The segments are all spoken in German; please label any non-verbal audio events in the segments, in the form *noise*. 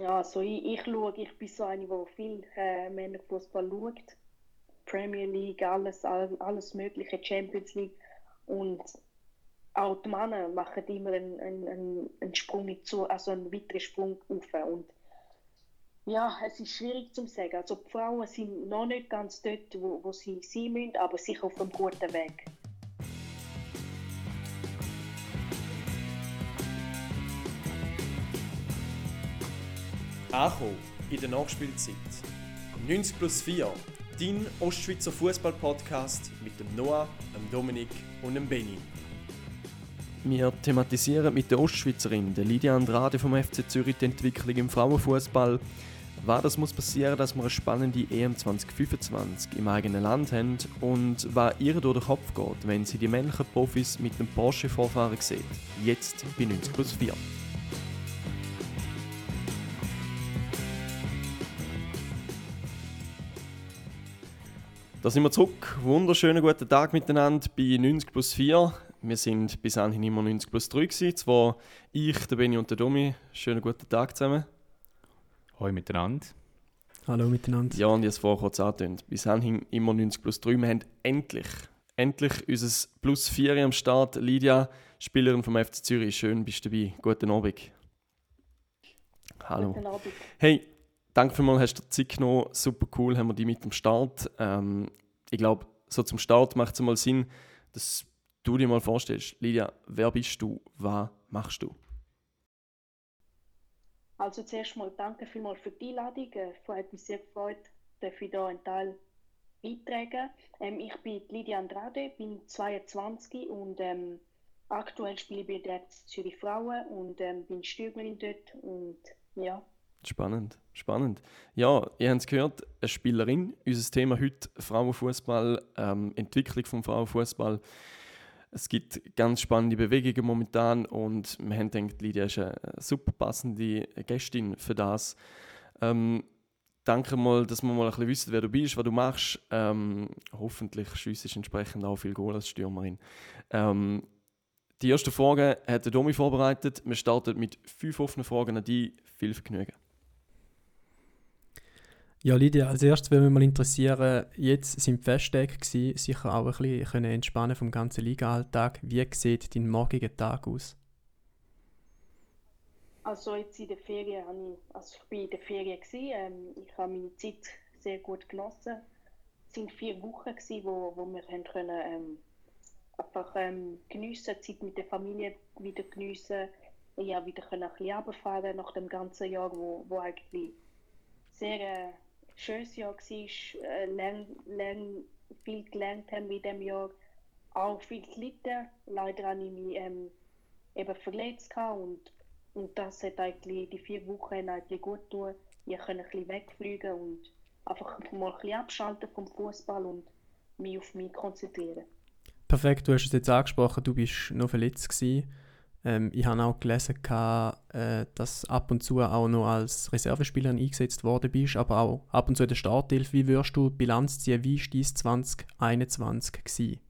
Ja, also ich, ich schaue, ich bin so eine, die viel äh, Männerfußball schaut. Premier League, alles, alles mögliche, Champions League. Und auch die Männer machen immer einen, einen, einen Sprung zu, also einen weiteren Sprung auf. Und ja, es ist schwierig zu sagen. Also die Frauen sind noch nicht ganz dort, wo, wo sie sein müssen, aber sicher auf einem guten Weg. Ankommen in der Nachspielzeit. 90 plus 4, dein Ostschweizer Fußball-Podcast mit dem Noah, dem Dominik und dem Benny. Wir thematisieren mit der Ostschweizerin, der Lydia Andrade vom FC Zürich, die Entwicklung im Frauenfußball. Was das muss passieren, dass wir eine spannende EM 2025 im eigenen Land haben und was ihr durch den Kopf geht, wenn sie die männlichen Profis mit dem Porsche vorfahren sieht. Jetzt bei 90 plus 4. Da sind wir zurück. Wunderschönen guten Tag miteinander bei 90 plus 4. Wir sind bis anhin immer 90 plus 3 gewesen. Zwar ich, der Benny und der Domi. Schönen guten Tag zusammen. Hallo miteinander. Hallo miteinander. Ja, und ich habe es vorher kurz angetönt. Bis anhin immer 90 plus 3. Wir haben endlich, endlich unser Plus 4 am Start. Lydia, Spielerin vom FC Zürich. Schön, bist du dabei. Guten Abend. Hallo. Guten Abend. Hey, danke vielmals, hast du dir Zeit genommen. Super cool, haben wir die mit dem Start. Ähm, ich glaube, so zum Start macht es mal Sinn, dass du dir mal vorstellst, Lydia, wer bist du, was machst du? Also zuerst mal danke vielmals für die Einladung. Es hat mich sehr gefreut, dass ich hier einen Teil beitragen. Ähm, ich bin Lydia Andrade, bin 22 und ähm, aktuell spiele ich bei der Zürich Frauen und ähm, bin Stürmerin dort und ja, Spannend, spannend. Ja, ihr habt es gehört, eine Spielerin. Unser Thema heute Frauenfußball, ähm, Entwicklung vom Frauenfußball. Es gibt ganz spannende Bewegungen momentan und wir haben gedacht, Lydia ist eine super passende Gästin für das. Ähm, danke mal, dass wir mal ein bisschen wissen, wer du bist, was du machst. Ähm, hoffentlich schiessest entsprechend auch viel Goal als Stürmerin. Ähm, die erste Frage hat der Domi vorbereitet. Wir starten mit fünf offenen Fragen an dich. Viel Vergnügen. Ja, Lydia, als erstes würde mich mal interessieren, jetzt sind die Festtage gewesen, sicher auch ein bisschen entspannen vom ganzen Liga-Alltag. Wie sieht dein morgiger Tag aus? Also jetzt in der Ferien habe ich, also ich bin in der Ferien gewesen, ähm, ich habe meine Zeit sehr gut genossen. Es waren vier Wochen gewesen, wo, wo wir haben können, ähm, einfach ähm, geniessen, Zeit mit der Familie wieder geniessen, ja wieder können ein bisschen runterfahren nach dem ganzen Jahr, wo, wo eigentlich sehr äh, schönes Jahr war, äh, lang, lang viel gelernt haben in diesem Jahr, auch viel gelitten. Leider habe ich mich ähm, eben verletzt und, und das hat eigentlich die vier Wochen eigentlich gut getan. Ich konnte ein bisschen wegfliegen und einfach mal ein bisschen abschalten vom Fußball und mich auf mich konzentrieren. Perfekt, du hast es jetzt angesprochen, du bist noch verletzt gewesen. Ähm, ich habe auch gelesen, äh, dass ab und zu auch noch als Reservespieler eingesetzt worden bist, aber auch ab und zu in der Starthilfe. Wie würdest du Bilanz ziehen? Wie war dein 2021? Gewesen?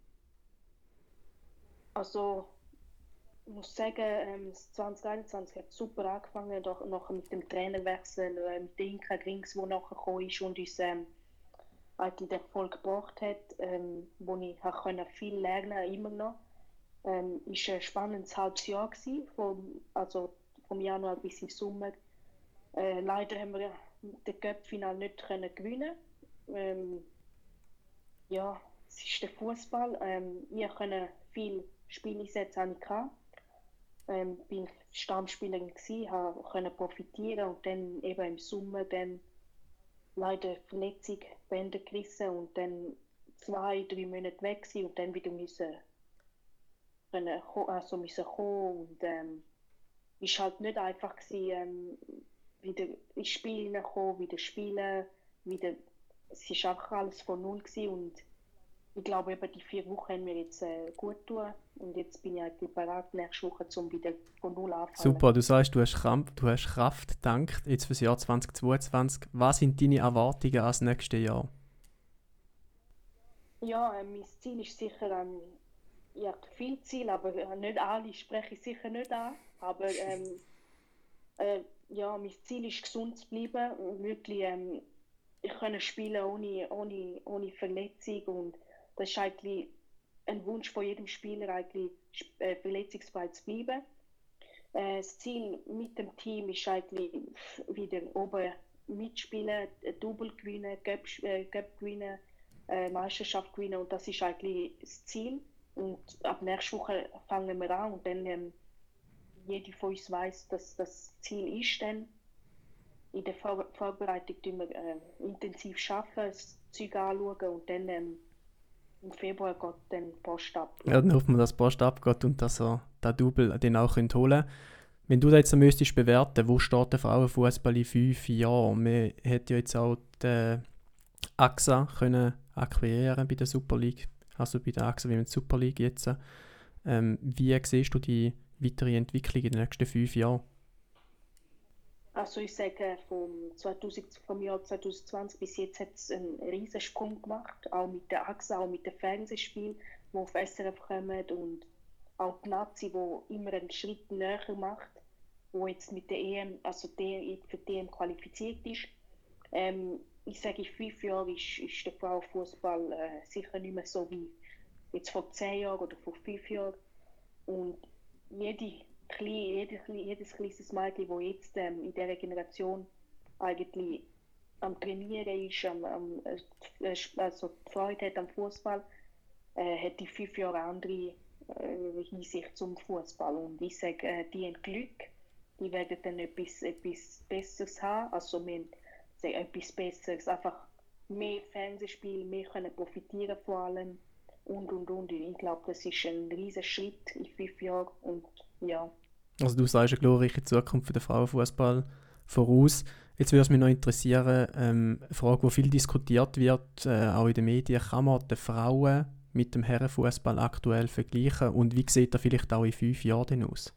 Also, ich muss sagen, ähm, 2021 hat super angefangen, doch nachher mit dem Trainerwechsel, äh, mit Inka Grings, der nachher gekommen ist und uns ähm, eigentlich den Erfolg gebracht hat, ähm, wo ich viel lernen konnte, immer noch ähm, ist ein spannendes halbes Jahr gewesen, vom, also vom Januar bis im Sommer. Äh, leider haben wir den Cup-Final nicht können gewinnen. Ähm, ja, es ist der Fußball. Ähm, wir können viel Spieleinsätze haben ähm, bin Stammspielerin gewesen, habe profitieren und dann eben im Sommer dann leider Verletzung Bänder gerissen und dann zwei, drei Monate weg und dann wieder müssen können, also müssen kommen und ähm, ist halt nicht einfach gewesen, ähm, wieder ins Spiel hineinkommen, wieder spielen, wieder, es ist einfach alles von null gewesen und ich glaube eben die vier Wochen haben mir jetzt äh, gut tun und jetzt bin ich eigentlich bereit nächste Woche zum wieder von null anfangen. Super, du sagst, du hast, Kraft, du hast Kraft gedankt jetzt für das Jahr 2022. Was sind deine Erwartungen als nächstes Jahr? Ja, äh, mein Ziel ist sicher, ähm, ich habe viele Ziele, aber nicht alle spreche ich sicher nicht an. Aber *laughs* ähm, äh, ja, mein Ziel ist, gesund zu bleiben und wirklich ähm, ich kann spielen ohne, ohne, ohne Verletzung und das ist eigentlich ein Wunsch von jedem Spieler, eigentlich äh, verletzungsfrei zu bleiben. Äh, das Ziel mit dem Team ist eigentlich wieder oben mitspielen, Double gewinnen, Cup, äh, Cup gewinnen, äh, Meisterschaft gewinnen und das ist eigentlich das Ziel. Und ab nächster Woche fangen wir an und dann ähm, jeder von uns weiß, dass das Ziel ist dann. In der Vor Vorbereitung tun wir äh, intensiv arbeiten, das Zeug anschauen und dann ähm, im Februar geht dann Post ab. Ja, dann hoffen wir, dass Post abgeht und dass er den Double den auch holen könnt. Wenn du da jetzt müsstest bewerten, wo steht der Frauenfußball in fünf Jahren? Man hätte ja jetzt auch die AXA können akquirieren bei der Super League, also bei der wie mit Super League jetzt. Ähm, wie siehst du die weitere Entwicklung in den nächsten fünf Jahren? Also ich sage, vom, 2000, vom Jahr 2020 bis jetzt hat es einen riesen Sprung gemacht, auch mit der AXA, auch mit dem Fernsehspiel, die auf SRF kommen und auch die Nazi, die immer einen Schritt näher macht, wo jetzt mit der EM, also der für die EM qualifiziert ist. Ähm, ich sage, in fünf Jahren ist, ist der Frauenfußball äh, sicher nicht mehr so wie jetzt vor zehn Jahren oder vor fünf Jahren. Und jede jedes, jedes kleines Mädchen, das jetzt ähm, in dieser Generation eigentlich am Trainieren ist, am, am, äh, also Freude hat am Fußball, äh, hat die fünf Jahre andere äh, Hinsicht zum Fußball. Und ich sage, äh, die haben Glück, die werden dann etwas, etwas Besseres haben. Also wir haben etwas Besseres, einfach mehr Fernsehspiel, mehr können profitieren von allem und und und. Ich glaube, das ist ein riesiger Schritt in fünf Jahren und ja. Also du sagst eine glorreiche Zukunft für den Frauenfußball voraus. Jetzt würde es mich noch interessieren, ähm, eine Frage, die viel diskutiert wird, äh, auch in den Medien, kann man die Frauen mit dem Herrenfußball aktuell vergleichen und wie sieht er vielleicht auch in fünf Jahren aus?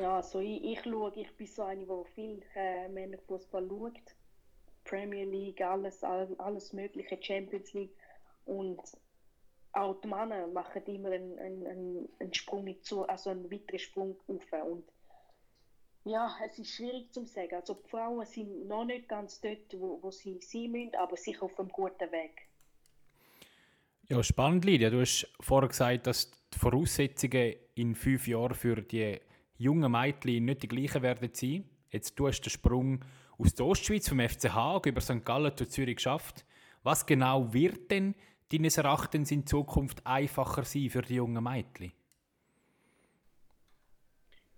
Ja, also ich, ich schaue, ich bin so eine, die viel äh, Männerfußball schaut. Premier League, alles, alles mögliche, Champions League und auch die Männer machen immer einen, einen, einen Sprung zu, also einen weiteren Sprung auf. Und ja, es ist schwierig zu sagen. Also die Frauen sind noch nicht ganz dort, wo, wo sie sein müssen, aber sicher auf einem guten Weg. Ja, spannend, Lydia. Du hast vorher gesagt, dass die Voraussetzungen in fünf Jahren für die jungen Mädchen nicht die gleichen werden sein. Jetzt du hast den Sprung aus der Ostschweiz vom FC Haag über St. Gallen zu Zürich geschafft. Was genau wird denn deines Erachtens in Zukunft einfacher sein für die jungen Mädchen?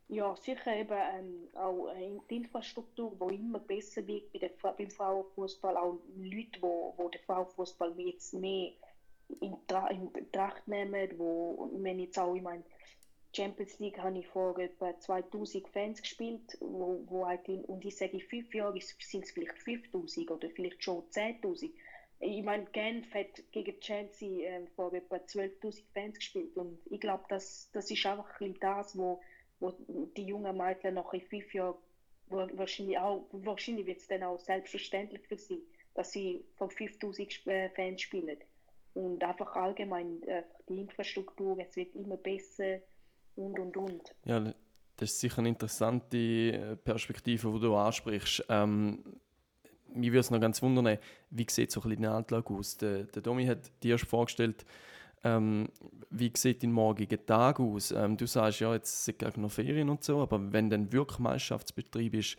Ja, sicher eben ähm, auch die Infrastruktur, die immer besser wird bei der, beim Frauenfußball, auch Leute, wo, wo den Frauenfußball jetzt mehr in, Tra in Betracht nehmen, wo, wenn jetzt auch, ich meine, Champions League habe ich vor etwa 2000 Fans gespielt, wo, wo eigentlich, und ich sage, in fünf Jahren sind es vielleicht 5000 oder vielleicht schon 10.000 ich meine, Genf hat gegen Chelsea äh, vor etwa 12.000 Fans gespielt und ich glaube, das, das ist einfach ein das, wo, wo die jungen Mädchen nach fünf Jahren wahrscheinlich auch, wahrscheinlich wird es dann auch selbstverständlich für sie, dass sie von 5000 äh, Fans spielen. Und einfach allgemein äh, die Infrastruktur, es wird immer besser und und und. Ja, das ist sicher eine interessante äh, Perspektive, die du ansprichst. Ähm, mich würde es noch ganz wundern, wie sieht so ein bisschen der Alltag aus? Der, der Domi hat dir schon vorgestellt, ähm, wie sieht dein morgiger Tag aus? Ähm, du sagst ja, jetzt sind gerade noch Ferien und so, aber wenn dann wirklich Meisterschaftsbetrieb ist,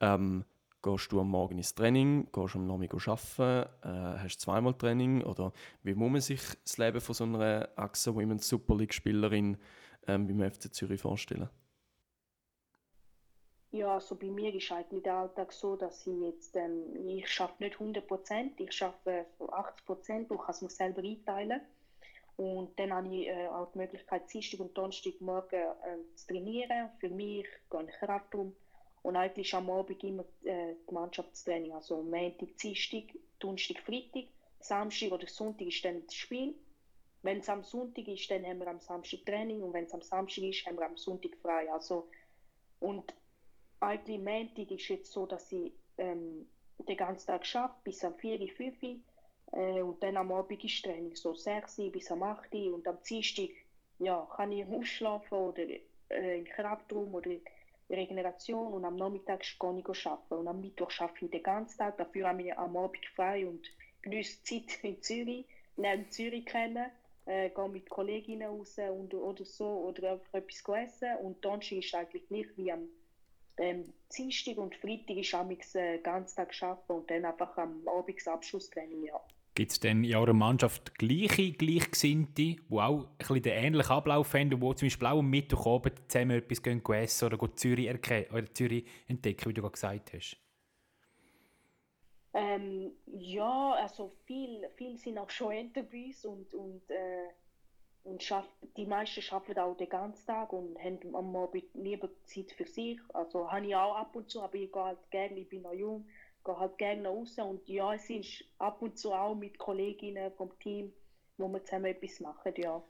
ähm, gehst du am Morgen ins Training, gehst am Nachmittag arbeiten, äh, hast zweimal Training oder wie muss man sich das Leben von so einer AXA Women's Super League Spielerin ähm, beim FC Zürich vorstellen? Ja, also bei mir ist eigentlich der Alltag so, dass ich jetzt, ähm, ich schaffe nicht 100 Prozent, ich schaffe 80 Prozent und kann es mir selber einteilen. Und dann habe ich äh, auch die Möglichkeit, Dienstag und Donnerstag morgen äh, zu trainieren. Für mich gehe ich Kraftrum. Und eigentlich am Abend immer äh, die Mannschaftstraining. Also Montag, Dienstag, Donnerstag, Freitag. Samstag oder Sonntag ist dann das Spiel. Wenn es am Sonntag ist, dann haben wir am Samstag Training. Und wenn es am Samstag ist, haben wir am Sonntag frei. Also, und eigentlich Montag ist jetzt so, dass ich ähm, den ganzen Tag arbeite, bis am 4, 5 äh, und dann am Abend ist Training, so 6 bis am 8 und am Dienstag ja, kann ich ausschlafen oder äh, im Kraftraum oder Regeneration und am Nachmittag gehe ich arbeiten. Und am Mittwoch arbeite ich den ganzen Tag, dafür habe ich am Abend frei und genieße Zeit in Zürich, lerne Zürich kennen, äh, gehe mit Kolleginnen raus und, oder so oder einfach etwas essen und Donnerstag ist eigentlich nicht wie am ähm, Dienstag und Freitag ist am äh, ganzen Tag arbeiten und dann einfach am Abend Abschlusstraining, ja. Gibt es denn in eurer Mannschaft gleiche, Gleichgesinnte, die auch ein bisschen den ähnlichen Ablauf haben, die zum Beispiel auch am Mittwochabend zusammen etwas essen oder Zürich, oder Zürich entdecken, wie du gerade gesagt hast? Ähm, ja, also viele viel sind auch schon uns und, und, äh, und schaff, die meisten arbeiten auch den ganzen Tag und haben am Abend lieber Zeit für sich. Also habe ich auch ab und zu, aber ich gehe halt gerne, ich bin noch jung, gehe halt gerne raus und ja, es ist ab und zu auch mit Kolleginnen vom Team, wo wir zusammen etwas machen, ja.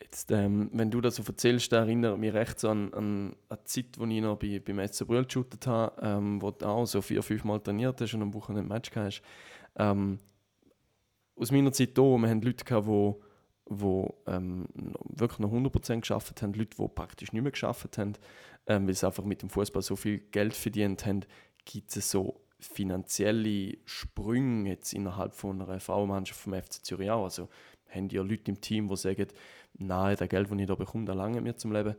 Jetzt, ähm, wenn du das so erzählst, erinnert mich recht so an, an, an die Zeit, als ich noch bei, beim SC Brühl geshootet habe, ähm, wo du auch so vier, fünf Mal trainiert hast und am Wochenende ein Match hast. Ähm, aus meiner Zeit hier, wir hatten Leute, die wo ähm, wirklich noch 100% geschafft haben, Leute, die praktisch nicht mehr geschafft haben, ähm, weil sie einfach mit dem Fußball so viel Geld verdient haben, gibt es so finanzielle Sprünge jetzt innerhalb von einer V-Mannschaft vom FC Zürich auch. Also haben ja Leute im Team, die sagen, nein, das Geld, das ich da bekomme, das lange mir zum Leben.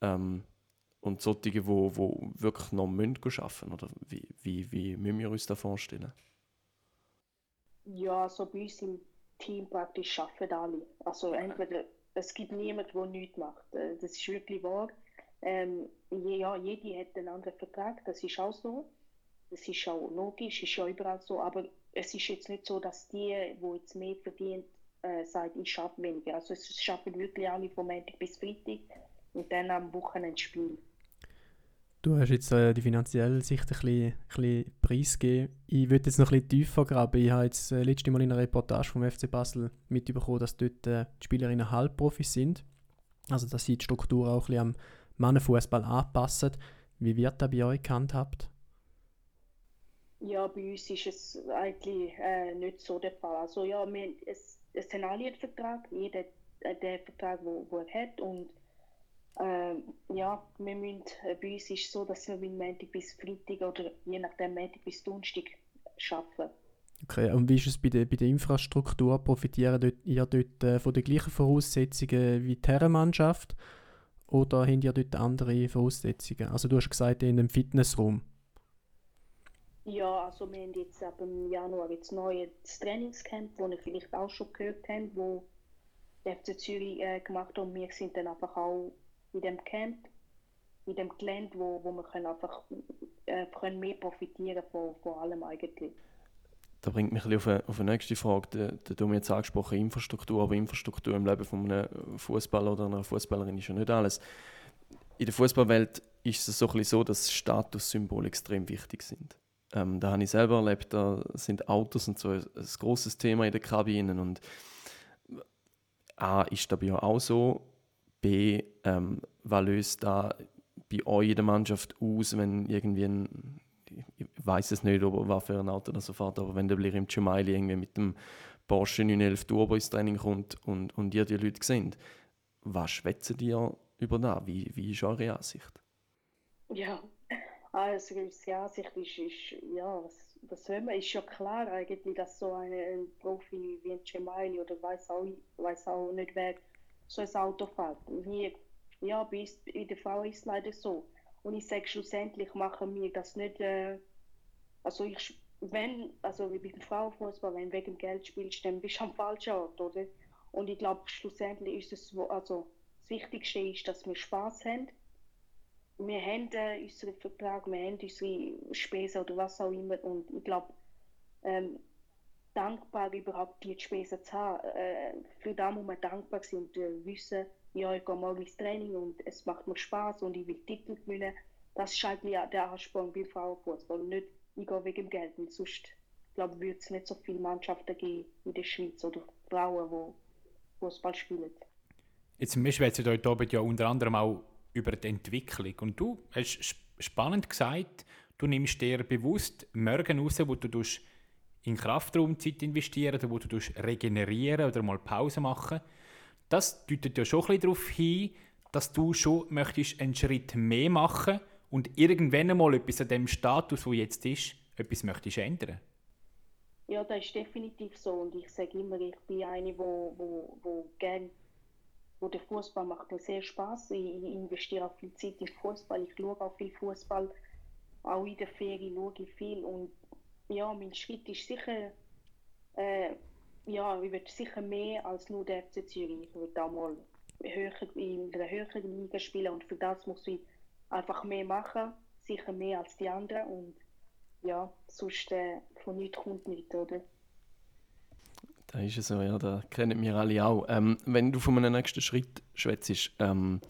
Ähm, und solche, die wo, wo wirklich noch müssen arbeiten oder wie, wie, wie müssen wir uns das vorstellen? Ja, so bei uns im Team praktisch arbeiten alle. Also entweder, es gibt niemanden, der nichts macht. Äh, das ist wirklich wahr. Ähm, ja, jede hat einen anderen Vertrag, das ist auch so. Das ist auch logisch, ist ja überall so, aber es ist jetzt nicht so, dass die, die jetzt mehr verdient, äh, sagt, ich schaffe weniger. Also es schaffen wirklich alle von Montag bis Freitag und dann am Wochenende Spiel. Du hast jetzt äh, die finanzielle Sicht ein bisschen, ein bisschen preisgegeben. Ich würde jetzt noch ein bisschen tiefer graben. Ich habe jetzt äh, letztes Mal in einer Reportage vom FC Basel mitbekommen, dass dort äh, die Spielerinnen Halbprofis sind. Also dass sie die Struktur auch ein bisschen am Mannenfußball anpassen. Wie wird das bei euch gehandhabt? Ja, bei uns ist es eigentlich äh, nicht so der Fall. Also ja, wir, es, es sind alle einen Vertrag, jeder äh, den Vertrag, wo, wo er hat und äh, ja, wir müssen, äh, bei uns ist es so, dass wir Montag bis Freitag oder je nachdem Montag bis Donnerstag arbeiten. Okay, und wie ist es bei der, bei der Infrastruktur? Profitieren ihr dort äh, von den gleichen Voraussetzungen wie die Herrenmannschaft oder habt ihr dort andere Voraussetzungen? Also du hast gesagt, in einem Fitnessraum. Ja, also wir haben jetzt ab dem Januar jetzt neues Trainingscamp, wo ihr vielleicht auch schon gehört habt, wo der FC Zürich äh, gemacht hat und wir sind dann einfach auch in dem Camp, in dem Gelände, wo, wo wir können einfach äh, können mehr profitieren von, von allem eigentlich. Da bringt mich ein auf eine, auf eine nächste Frage. Der, der du mir jetzt angesprochen Infrastruktur, aber Infrastruktur im Leben von einem Fußballer oder einer Fußballerin ist ja nicht alles. In der Fußballwelt ist es so, so, dass Statussymbole extrem wichtig sind. Ähm, da habe ich selber erlebt, da sind Autos und so ein, ein großes Thema in den Kabinen. Und A, ist das bei euch auch so? B, ähm, was löst da bei euch in der Mannschaft aus, wenn irgendwie ein, ich weiß es nicht, ob was für ein Auto das so fährt, aber wenn der Blirim Chumaili irgendwie mit dem Porsche 911 Turbo ins Training kommt und, und ihr die Leute seht, was schwätzen die über da? Wie, wie ist eure Ansicht? Ja, also unsere Ansicht ist, ist ja, was, was soll man, ist ja klar eigentlich, dass so ein, ein Profi wie ein Cemaili oder weiß auch, weiß auch nicht wer so ein Auto fährt. Wie, ja, bei in der Frau ist es leider so. Und ich sage, schlussendlich machen wir das nicht, äh, also ich, wenn, also wie bei der Frauenfußball, wenn du wegen Geld spielst, dann bist du am falschen Ort, oder? Und ich glaube, schlussendlich ist es, also das Wichtigste ist, dass wir Spaß haben wir haben äh, unseren Vertrag, wir haben unsere Spesen oder was auch immer und ich glaube, ähm, dankbar überhaupt die Spesen zu haben. Äh, für das muss man dankbar sein und äh, wissen, ja, ich gehe morgen ins Training und es macht mir Spaß und ich will Titel gewinnen. Das ist eigentlich der Ansporn beim Frauenfußball nicht, ich gehe wegen dem Geld. Und sonst, glaube würde es nicht so viele Mannschaften geben in der Schweiz oder Frauen, die Fußball spielen. Jetzt, wir schwätzen heute Abend ja unter anderem auch über die Entwicklung. Und du hast spannend gesagt, du nimmst dir bewusst Morgen raus, wo du in Kraftraumzeit investieren, wo du regenerieren oder mal Pause machen. Das deutet ja schon ein darauf hin, dass du schon möchtest einen Schritt mehr machen und irgendwann einmal etwas an dem Status, wo jetzt ist, etwas möchtest ändern? Ja, das ist definitiv so. Und ich sage immer, ich bin eine, wo, wo, wo gern, wo der Fußball macht mir sehr Spaß. Ich, investiere auch viel Zeit in Fußball. Ich schaue auch viel Fußball. Auch in der Ferien schaue ich viel. Und ja, mein Schritt ist sicher, äh, ja, ich würde sicher mehr als nur der FC Zürich. Ich würde auch mal höher, in der höheren Liga spielen und für das muss ich einfach mehr machen, sicher mehr als die anderen und ja, sonst äh, von nichts kommt nichts, oder? Da ist es so, ja, da kennen wir alle auch. Ähm, wenn du von einem nächsten Schritt schwätzt, ähm,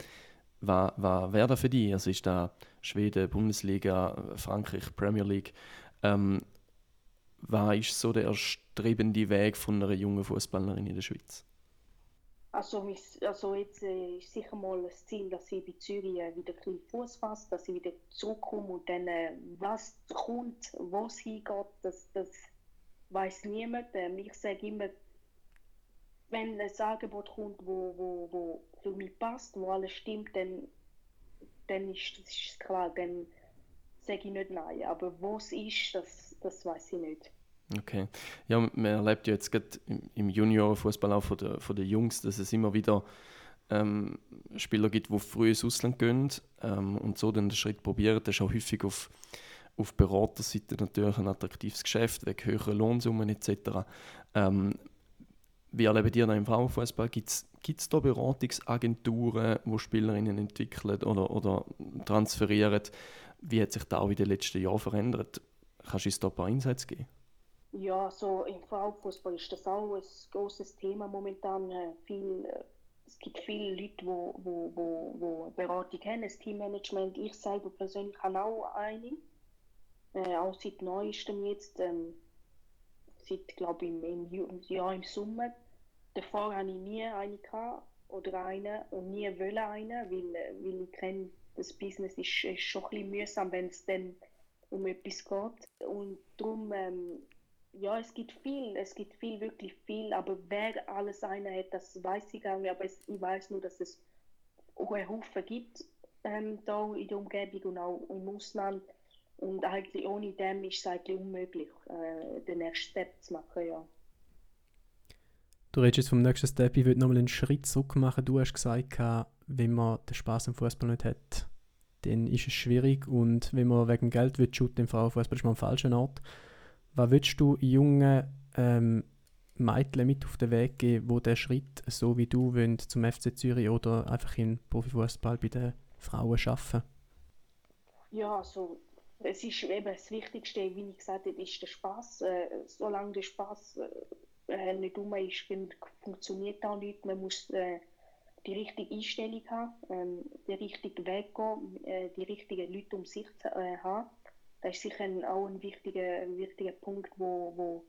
was, was wäre da für dich? Also ist da Schweden, Bundesliga, Frankreich, Premier League? Ähm, was ist so der erstrebende Weg von einer jungen Fußballerin in der Schweiz? Also, also jetzt äh, ist sicher mal das Ziel, dass ich bei Zürich äh, wieder ein Fuß fasse, dass ich wieder zurückkomme und dann, äh, was kommt, wo es hingeht, das, das weiß niemand. Ähm, ich sage immer, wenn ein Angebot kommt, wo, wo, wo für mich passt, wo alles stimmt, dann, dann ist, ist klar, dann sage ich nicht nein. Aber wo es ist, das, das weiß ich nicht. Okay. Ja, man erlebt ja jetzt gerade im Juniorenfußball auch von den, von den Jungs, dass es immer wieder ähm, Spieler gibt, die früh ins Ausland gehen ähm, und so dann den Schritt probieren. Das ist auch häufig auf, auf Beraterseite natürlich ein attraktives Geschäft, wegen höherer Lohnsummen etc. Ähm, wie erleben ihr da im Frauenfußball? Gibt es da Beratungsagenturen, die Spielerinnen entwickeln oder, oder transferieren? Wie hat sich da auch in den letzten Jahren verändert? Kannst du uns da ein paar Insights geben? Ja, so im Frauenfußball ist das auch ein großes Thema momentan. Äh, viel, äh, es gibt viele Leute, wo, wo, wo, wo Beratung haben, das Teammanagement. Ich selber persönlich habe auch eine, äh, auch seit neuestem jetzt, ähm, seit glaube ich im, im Jahr im Sommer. Davor hatte ich nie eine oder eine und nie wollen eine, weil, äh, weil ich kenne, das Business ist, ist schon ein bisschen mühsam, wenn es dann um etwas geht. Und darum ähm, ja, es gibt viel, es gibt viel, wirklich viel, aber wer alles eine hat, das weiß ich gar nicht, aber es, ich weiß nur, dass es einen Haufen gibt ähm, da in der Umgebung und auch im Ausland und eigentlich ohne dem ist es eigentlich unmöglich, äh, den nächsten Step zu machen, ja. Du redest jetzt vom nächsten Step, ich würde nochmal einen Schritt zurück machen. Du hast gesagt, wenn man den Spaß am Fußball nicht hat, dann ist es schwierig und wenn man wegen Geld will shooten im Frauenfußball, ist man am falschen Ort. Was würdest du jungen ähm, Mädchen mit auf den Weg geben, wo der Schritt, so wie du, wollen, zum FC Zürich oder einfach in Profifußball bei den Frauen schaffen? Ja, also es ist eben das Wichtigste, wie ich gesagt habe, ist der Spaß. Äh, solange der Spaß äh, nicht um ist, funktioniert auch nicht. Man muss äh, die richtige Einstellung haben, ähm, den richtigen Weg gehen, äh, die richtigen Leute um sich äh, haben das ist sicher ein, auch ein wichtiger, ein wichtiger Punkt, wo, wo,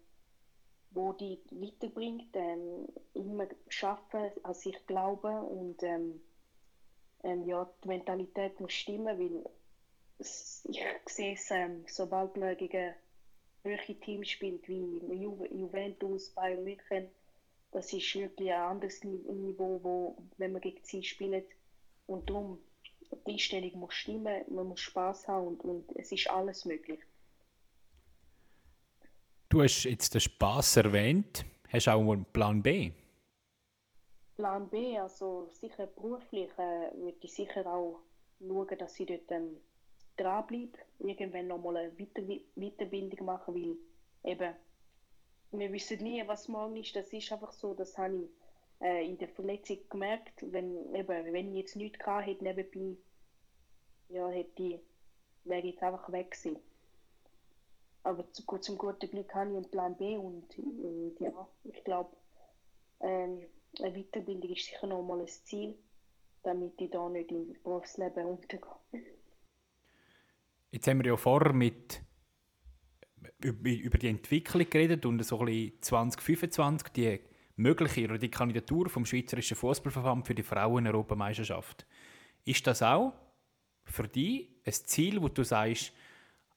wo die weiterbringt. Ähm, immer schaffen, an sich glauben und ähm, ähm, ja, die Mentalität muss stimmen, weil ich sehe es, ähm, sobald man gegen höhere Teams spielt, wie Ju Juventus, Bayern München, das ist wirklich ein anderes Niveau, wo, wenn man gegen sie spielt. Und darum die Einstellung muss stimmen, man muss Spaß haben und, und es ist alles möglich. Du hast jetzt den Spaß erwähnt. Hast du auch einen Plan B? Plan B, also sicher beruflich, äh, würde ich sicher auch schauen, dass ich dort ähm, dranbleibe. Irgendwann nochmal eine Weiter Weiterbildung machen, weil eben, wir wissen nie, was morgen ist. Das ist einfach so, das habe ich äh, in der Verletzung gemerkt, wenn, eben, wenn ich jetzt nichts gehabt hätte nebenbei, ja, hätte ich, wäre ich jetzt einfach weg gewesen. Aber zu, zum guten Glück habe ich einen Plan B und, und ja, ich glaube, ähm, eine Weiterbildung ist sicher noch mal ein Ziel, damit ich da nicht im Berufsleben untergehe. Jetzt haben wir ja vorher mit über die Entwicklung geredet und so ein bisschen 2025 die mögliche oder die Kandidatur vom Schweizerischen Fußballverband für die Frauen-Europameisterschaft. Ist das auch für dich ein Ziel, wo du sagst,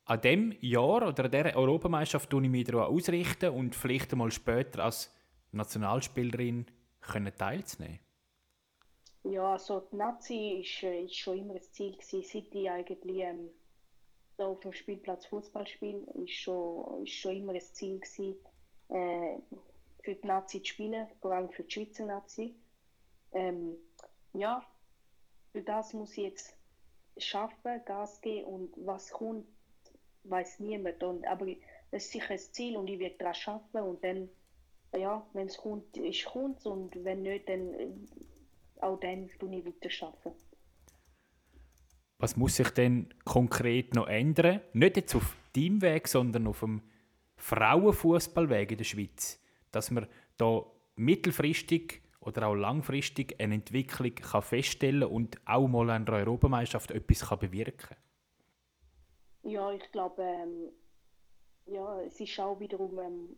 an dem Jahr oder an dieser Europameisterschaft tue ich mich daran ausrichten und vielleicht einmal später als Nationalspielerin können teilzunehmen? Ja, also die Nazi ist, äh, schon immer ein Ziel seit ich eigentlich ähm, da auf dem Spielplatz Fußball spiele, ist schon, ist schon immer ein Ziel gewesen, äh, für die Nazi zu spielen, vor allem für die Schweizer Nazi. Ähm, ja, für das muss ich jetzt schaffen, Gas geben und was kommt, weiß niemand. Und, aber das ist sicher ein Ziel und ich werde daran arbeiten und dann, ja, wenn es kommt, ist kommt und wenn nicht, dann äh, auch dann tue ich weiter arbeiten. Was muss sich denn konkret noch ändern? Nicht jetzt auf deinem Weg, sondern auf dem Frauenfußballweg in der Schweiz, dass man da mittelfristig oder auch langfristig eine Entwicklung kann feststellen und auch mal an der Europameisterschaft etwas kann bewirken? Ja, ich glaube, ähm, ja, es ist auch wiederum ähm,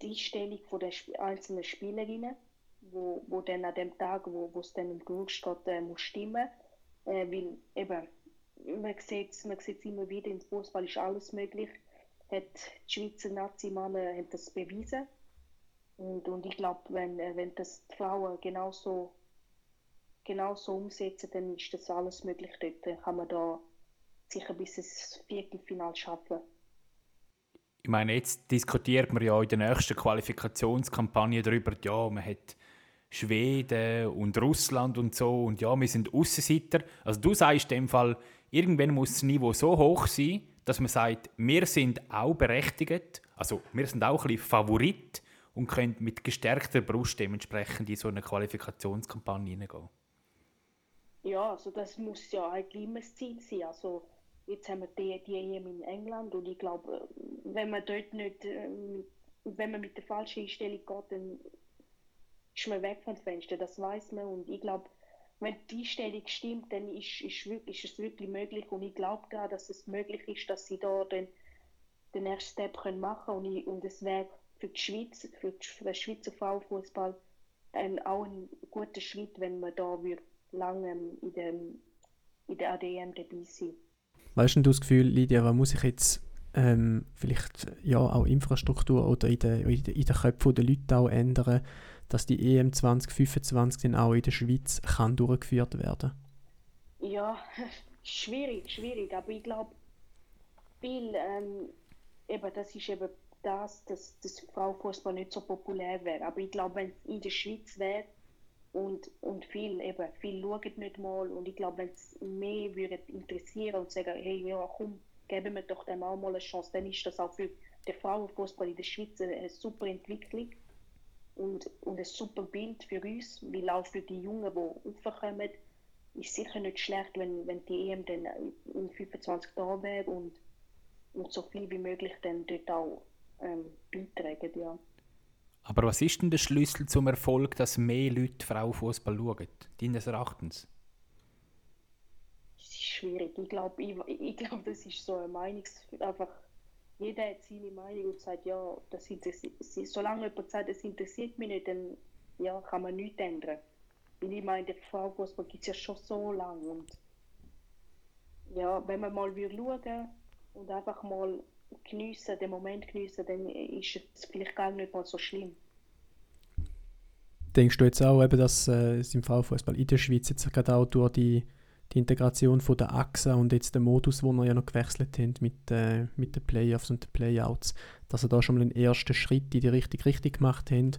die Einstellung von der Sp einzelnen Spielerinnen, wo, wo dann an dem Tag, wo es dann im Gerücht steht, äh, muss stimmen. Äh, weil eben, man sieht es man immer wieder, im Fußball ist alles möglich. Hat die Schweizer Nazi-Männer das bewiesen. Und, und ich glaube, wenn, äh, wenn das die Frauen genauso, genauso umsetzen, dann ist das alles möglich dort. Dann kann man da sicher bis ins Viertelfinale schaffen. Ich meine, jetzt diskutiert man ja in der nächsten Qualifikationskampagne darüber, ja, man hat Schweden und Russland und so und ja, wir sind Aussenseiter. Also du sagst in dem Fall, irgendwann muss das Niveau so hoch sein, dass man sagt, wir sind auch berechtigt, also wir sind auch ein bisschen Favorit und können mit gestärkter Brust dementsprechend in so eine Qualifikationskampagne hineingehen. Ja, also das muss ja eigentlich immer das Ziel sein. Also jetzt haben wir die, die EM in England und ich glaube, wenn man dort nicht, ähm, wenn man mit der falschen Einstellung geht, dann ist man weg vom Fenster, das weiß man und ich glaube, wenn die Einstellung stimmt, dann ist, ist, wirklich, ist es wirklich möglich. Und ich glaube daran, dass es möglich ist, dass sie da den, den ersten Step können machen und, ich, und es wäre für die Schweiz, für, die, für den Schweizer Frauenfußball ein, auch ein guter Schritt, wenn man da lange in, dem, in der ADM dabei sein. Weißt du das Gefühl, Lydia, was muss ich jetzt ähm, vielleicht ja auch Infrastruktur oder in den in de, in de Köpfen der Leute auch ändern, dass die EM 2025 dann auch in der Schweiz kann durchgeführt werden? Ja, *laughs* schwierig, schwierig, aber ich glaube, viel, ähm, eben, das ist eben das, dass das Frauenfußball nicht so populär wäre. Aber ich glaube, wenn es in der Schweiz wäre und, und viel, eben, viel schauen nicht mal und ich glaube, wenn es mehr würde interessieren und sagen, hey, ja, komm, geben wir doch dem auch mal eine Chance, dann ist das auch für den Frauenfußball in der Schweiz eine super Entwicklung und, und ein super Bild für uns, weil auch für die Jungen, die aufkommen, ist sicher nicht schlecht, wenn, wenn die EM dann in 25 Tagen wäre und, und so viel wie möglich dann dort auch ähm, beitragen. Ja. Aber was ist denn der Schlüssel zum Erfolg, dass mehr Leute Frauenfußball schauen, deines Erachtens? Das ist schwierig. Ich glaube, ich, ich glaub, das ist so eine Meinungs... Einfach, jeder hat seine Meinung und sagt, ja, das interessiert, solange jemand sagt, das interessiert mich nicht, dann ja, kann man nichts ändern. Weil ich meine, der Frauenfußball gibt es ja schon so lange und ja, wenn man mal schauen und einfach mal geniessen, den Moment geniessen, dann ist es vielleicht gar nicht mal so schlimm. Denkst du jetzt auch, eben, dass äh, es im Frauenfußball in der Schweiz jetzt gerade auch durch die, die Integration von der AXA und jetzt den Modus, wo wir ja noch gewechselt haben mit, äh, mit den Playoffs und den Playouts, dass er da schon mal einen ersten Schritt in die Richtung richtig gemacht haben,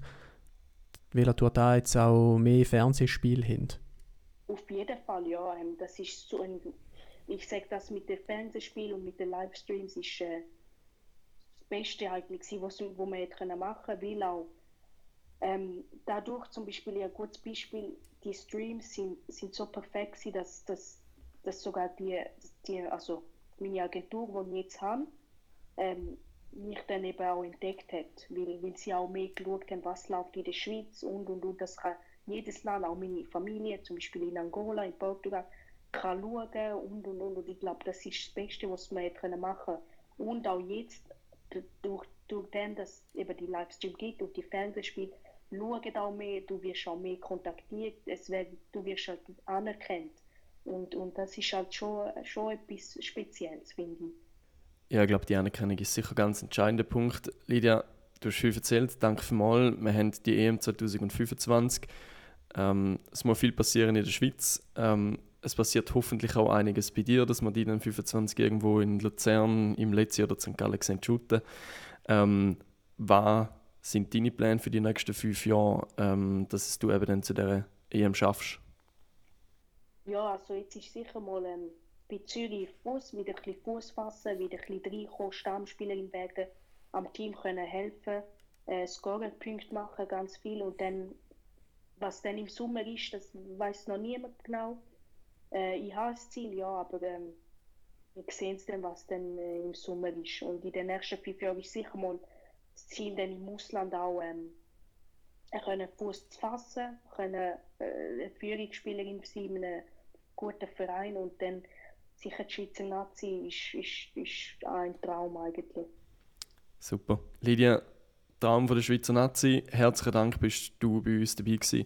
weil er da jetzt auch mehr Fernsehspiel haben? Auf jeden Fall, ja. Ähm, das ist so ein, ich sage das mit den Fernsehspielen und mit den Livestreams ist äh, Beste eigentlich was, was hätte machen können, weil auch ähm, dadurch zum Beispiel ein gutes Beispiel, die Streams sind, sind so perfekt dass, dass, dass sogar die, die, also meine Agentur, die ich jetzt habe, ähm, mich dann eben auch entdeckt hat, weil, weil sie auch mehr geschaut haben, was läuft in der Schweiz und und und, das kann jedes Land, auch meine Familie, zum Beispiel in Angola, in Portugal, kann schauen und und und und ich glaube, das ist das Beste, was man machen können. Und auch jetzt durch, durch den, dass eben die Livestream gibt und die Fernsehspiele, schauen auch mehr, du wirst auch mehr kontaktiert, es wird, du wirst halt anerkannt. Und, und das ist halt schon, schon etwas Spezielles, finde ich. Ja, ich glaube, die Anerkennung ist sicher ein ganz entscheidender Punkt. Lydia, du hast viel erzählt, danke vielmals. Wir haben die EM 2025. Ähm, es muss viel passieren in der Schweiz. Ähm, es passiert hoffentlich auch einiges bei dir, dass wir die dann 25 irgendwo in Luzern, im Letzi oder St. Gallen sehen. Ähm, was sind deine Pläne für die nächsten fünf Jahre, ähm, dass du eben dann zu dieser EM schaffst? Ja, also jetzt ist sicher mal ähm, bei Zürich Fuß, wieder ein bisschen Fuß fassen, wieder ein bisschen reinkommen, Stammspielerin werden, am Team können helfen, äh, Scoring-Punkte machen, ganz viel und dann, was dann im Sommer ist, das weiß noch niemand genau. Äh, ich habe das Ziel, ja, aber ähm, wir sehen es dann, was dann äh, im Sommer ist. Und in den nächsten fünf Jahren ist sicher mal Ziel, dann im Ausland auch ähm, können Fuß fassen, können äh, Führungsspielerin sein in einem guten Verein und dann sicher die Schweizer Nazi ist, ist, ist ein Traum eigentlich. Super. Lydia, Traum von der Schweizer Nazi, herzlichen Dank, bist du bei uns dabei gewesen.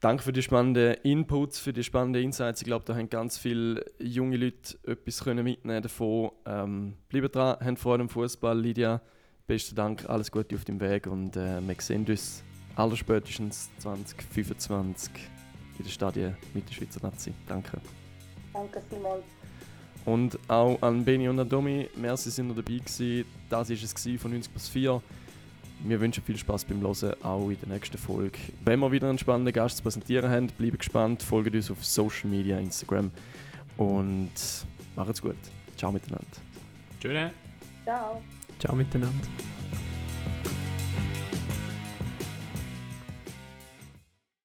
Danke für die spannenden Inputs, für die spannenden Insights. Ich glaube, da haben ganz viele junge Leute etwas können mitnehmen davon. Ähm, bleibt dran, habt Freude am Fußball. Lydia, besten Dank, alles Gute auf dem Weg und äh, wir sehen uns allerspätestens 2025 in den Stadien mit der Schweizer Nazi. Danke. Danke vielmals. Und auch an Beni und an Domi, merci, sind ihr dabei gewesen. Das war es von 90 plus 4. Wir wünschen viel Spaß beim Hören, auch in der nächsten Folge. Wenn wir wieder einen spannenden Gast zu präsentieren haben, bleibt gespannt, folgt uns auf Social Media, Instagram und macht's gut. Ciao miteinander. Tschüss. Ciao. Ciao miteinander.